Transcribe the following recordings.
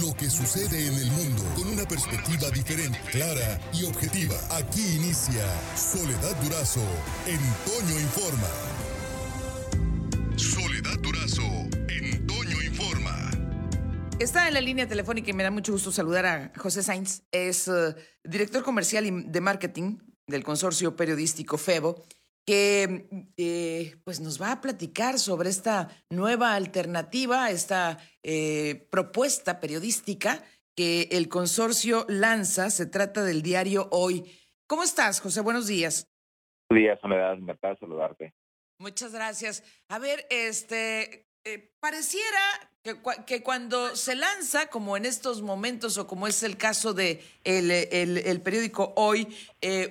lo que sucede en el mundo con una perspectiva diferente, clara y objetiva. Aquí inicia Soledad Durazo en Informa. Soledad Durazo en Informa. Está en la línea telefónica y me da mucho gusto saludar a José Sainz. Es eh, director comercial y de marketing del consorcio periodístico FEBO que eh, pues nos va a platicar sobre esta nueva alternativa, esta eh, propuesta periodística que el consorcio lanza. Se trata del diario Hoy. ¿Cómo estás, José? Buenos días. Buenos días, Soledad. Encantado de saludarte. Muchas gracias. A ver, este, eh, pareciera que, que, cuando se lanza, como en estos momentos o como es el caso de el, el, el periódico Hoy,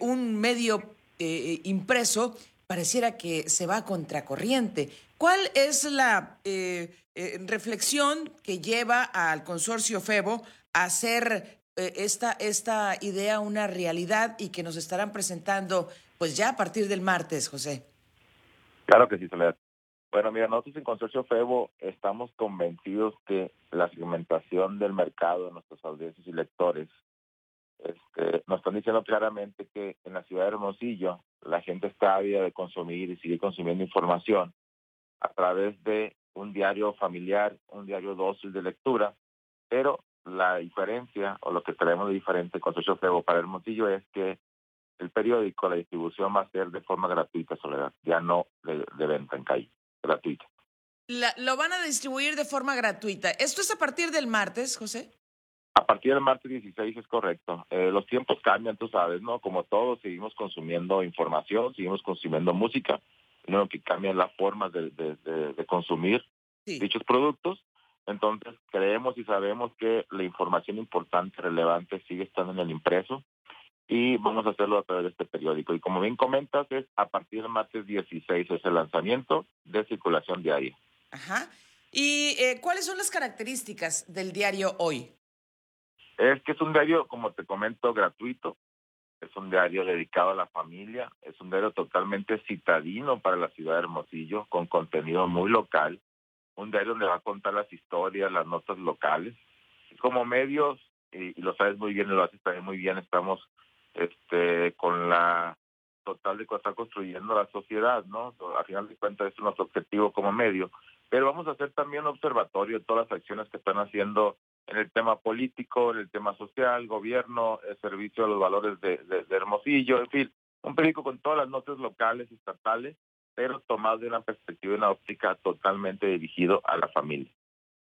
un medio eh, impreso, pareciera que se va contracorriente. ¿Cuál es la eh, eh, reflexión que lleva al consorcio FEBO a hacer esta, esta idea una realidad y que nos estarán presentando pues ya a partir del martes, José? Claro que sí, Soledad. Bueno, mira, nosotros en Consorcio FEBO estamos convencidos que la segmentación del mercado de nuestros audiencias y lectores este, nos están diciendo claramente que en la ciudad de Hermosillo la gente está ávida de consumir y sigue consumiendo información a través de un diario familiar, un diario dócil de lectura, pero la diferencia o lo que traemos de diferente con Socio Febo para Hermosillo es que el periódico, la distribución va a ser de forma gratuita, Soledad, ya no de, venta en calle, gratuita. lo van a distribuir de forma gratuita. ¿Esto es a partir del martes, José? A partir del martes 16 es correcto. Eh, los tiempos cambian, tú sabes, ¿no? Como todos, seguimos consumiendo información, seguimos consumiendo música, lo que cambian las formas de, de, consumir dichos productos. Entonces, creemos y sabemos que la información importante, relevante, sigue estando en el impreso y vamos a hacerlo a través de este periódico. Y como bien comentas, es a partir del martes 16 es el lanzamiento de circulación diaria. Ajá. ¿Y eh, cuáles son las características del diario hoy? Es que es un diario, como te comento, gratuito. Es un diario dedicado a la familia. Es un diario totalmente citadino para la ciudad de Hermosillo, con contenido muy local. Un diario donde va a contar las historias, las notas locales. como medios, y, lo sabes muy bien lo haces también muy bien, estamos este con la total de estar construyendo la sociedad, ¿no? A final de cuentas es nuestro objetivo como medio. Pero vamos a hacer también un observatorio de todas las acciones que están haciendo en el tema político, en el tema social, gobierno, el servicio a los valores de, Hermosillo, en fin, un periódico con todas las notas locales, estatales, pero tomado de una perspectiva una óptica totalmente dirigido a la familia.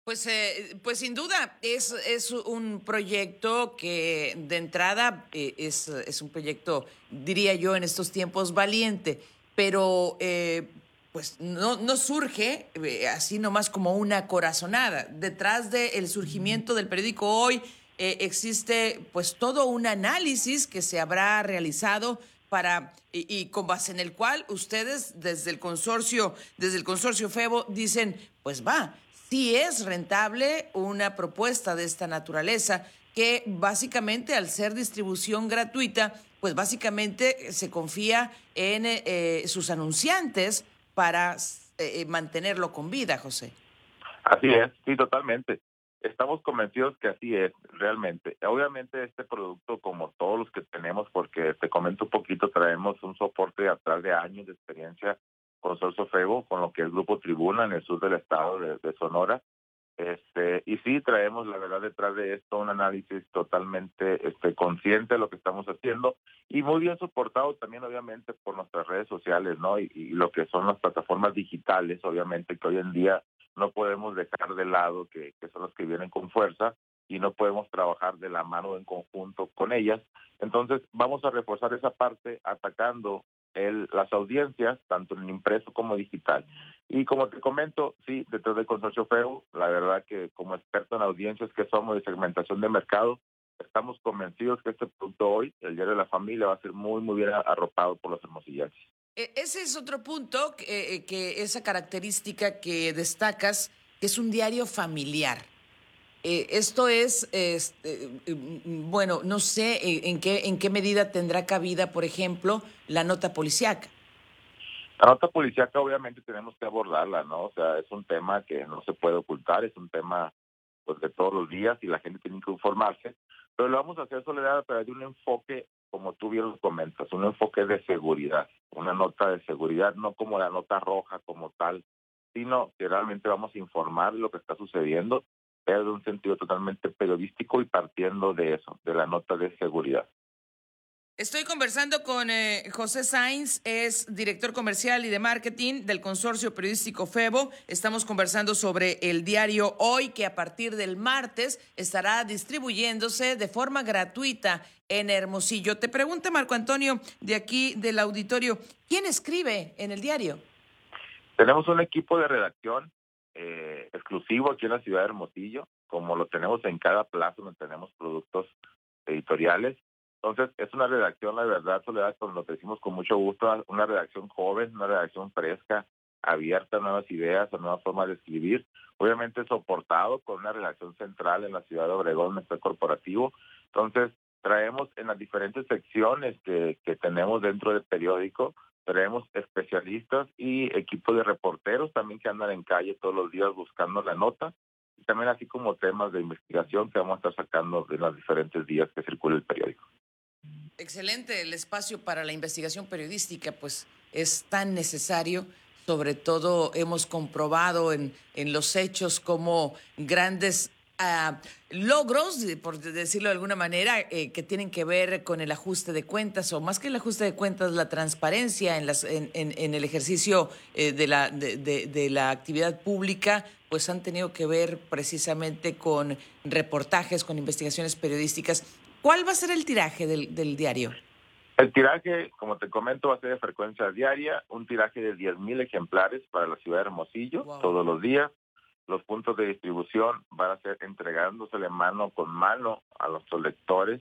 Pues, eh, pues sin duda es, es un proyecto que de entrada eh, es, es un proyecto, diría yo, en estos tiempos valiente, pero eh, pues no, no surge eh, así nomás como una corazonada. Detrás del surgimiento del periódico hoy eh, existe pues todo un análisis que se habrá realizado para y, con base en el cual ustedes desde el consorcio desde el consorcio Febo dicen pues va sí es rentable una propuesta de esta naturaleza que básicamente al ser distribución gratuita pues básicamente se confía en eh, sus anunciantes para eh, eh, mantenerlo con vida, José. Así es, sí, totalmente. Estamos convencidos que así es, realmente. Obviamente este producto, como todos los que tenemos, porque te comento un poquito, traemos un soporte atrás de años de experiencia con Solso Febo, con lo que es Grupo Tribuna en el sur del estado de Sonora, este, y sí traemos la verdad detrás de esto un análisis totalmente este, consciente de lo que estamos haciendo y muy bien soportado también obviamente por nuestras redes sociales, ¿no? Y, lo que son las plataformas digitales, obviamente que hoy en día no podemos dejar de lado que, son los que vienen con fuerza y no podemos trabajar de la mano en conjunto con ellas. Entonces vamos a reforzar esa parte atacando el, las audiencias, tanto en impreso como digital. Y como te comento, sí, detrás del consorcio FEU, la verdad que como experto en audiencias que somos de segmentación de mercado, estamos convencidos que este producto hoy, el Diario de la Familia, va a ser muy, muy bien arropado por los hermosillenses. E, ese es otro punto, que, eh, que esa característica que destacas, que es un diario familiar. Eh, esto es, este, bueno, no sé eh, en qué, en qué medida tendrá cabida, por ejemplo, la nota policiaca. La nota policiaca obviamente tenemos que abordarla, ¿no? O sea, es un tema que no se puede ocultar, es un tema pues de todos los días y la gente tiene que informarse, pero lo vamos a hacer Soledad a través de un enfoque, como tú bien lo comentas, un enfoque de seguridad, una nota de seguridad, no como la nota roja como tal, sino que realmente vamos a informar lo que está sucediendo, pero de un sentido totalmente periodístico y partiendo de eso, de la nota de seguridad. Estoy conversando con eh, José Sainz, es director comercial y de marketing del consorcio periodístico FEBO. Estamos conversando sobre el diario Hoy, que a partir del martes estará distribuyéndose de forma gratuita en Hermosillo. Te pregunta Marco Antonio, de aquí del auditorio, ¿quién escribe en el diario? Tenemos un equipo de redacción eh, exclusivo aquí en la ciudad de Hermosillo, como lo tenemos en cada plazo donde tenemos productos editoriales entonces, es una redacción, la verdad, Soledad, con lo decimos con mucho gusto, una redacción joven, una redacción fresca, abierta a nuevas ideas, a nuevas formas de escribir. Obviamente soportado con una redacción central en la ciudad de Obregón, nuestro corporativo. Entonces, traemos en las diferentes secciones que, que tenemos dentro del periódico, traemos especialistas y equipos de reporteros también que andan en calle todos los días buscando la nota y también así como temas de investigación que vamos a estar sacando en los diferentes días que circula el periódico. Excelente, el espacio para la investigación periodística pues es tan necesario, sobre todo hemos comprobado en, en los hechos como grandes ah, logros, por decirlo de alguna manera, eh, que tienen que ver con el ajuste de cuentas, o más que el ajuste de cuentas, la transparencia en, las, en, en, el ejercicio eh, de, la, de, la actividad pública, pues han tenido que ver precisamente con reportajes, con investigaciones periodísticas. ¿Cuál va a ser el tiraje del, del diario? El tiraje, como te comento, va a ser de frecuencia diaria, un tiraje de 10.000 ejemplares para la ciudad de Hermosillo todos los días. Los puntos de distribución van a ser entregándosele mano con mano a nuestros lectores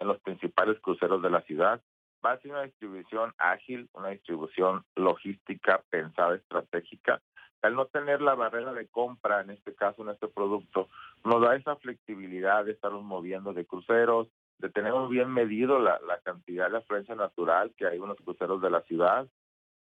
en los principales cruceros de la ciudad. Va a ser una distribución ágil, una distribución logística pensada estratégica. Al no tener la barrera de compra, en este caso, en este producto, nos da esa flexibilidad de estarnos moviendo de cruceros, de tener bien medido la, cantidad de afluencia natural que hay en los cruceros de la ciudad.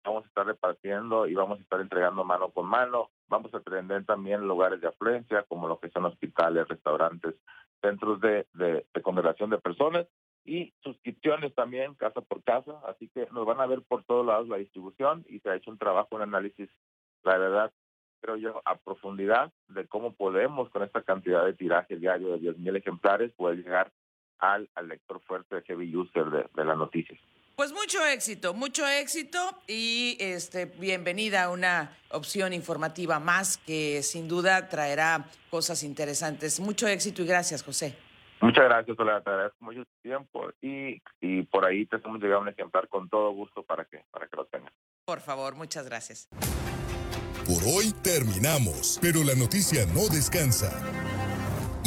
Vamos a estar repartiendo y vamos a estar entregando mano con mano. Vamos a atender también lugares de afluencia, como lo que son hospitales, restaurantes, centros de, de, de congregación de personas y suscripciones también, casa por casa. Así que nos van a ver por todos lados la distribución y se ha hecho un trabajo, un análisis, la verdad, creo yo, a profundidad de cómo podemos con esta cantidad de tiraje diario de 10.000 ejemplares poder llegar al, lector fuerte de heavy user de, las noticias. Pues mucho éxito, mucho éxito y este bienvenida a una opción informativa más que sin duda traerá cosas interesantes. Mucho éxito y gracias, José. Muchas gracias, Soledad. Te agradezco mucho tiempo y, y por ahí te hemos llegado un ejemplar con todo gusto para que, para que lo tengas. Por favor, muchas gracias. Por hoy terminamos, pero la noticia no descansa.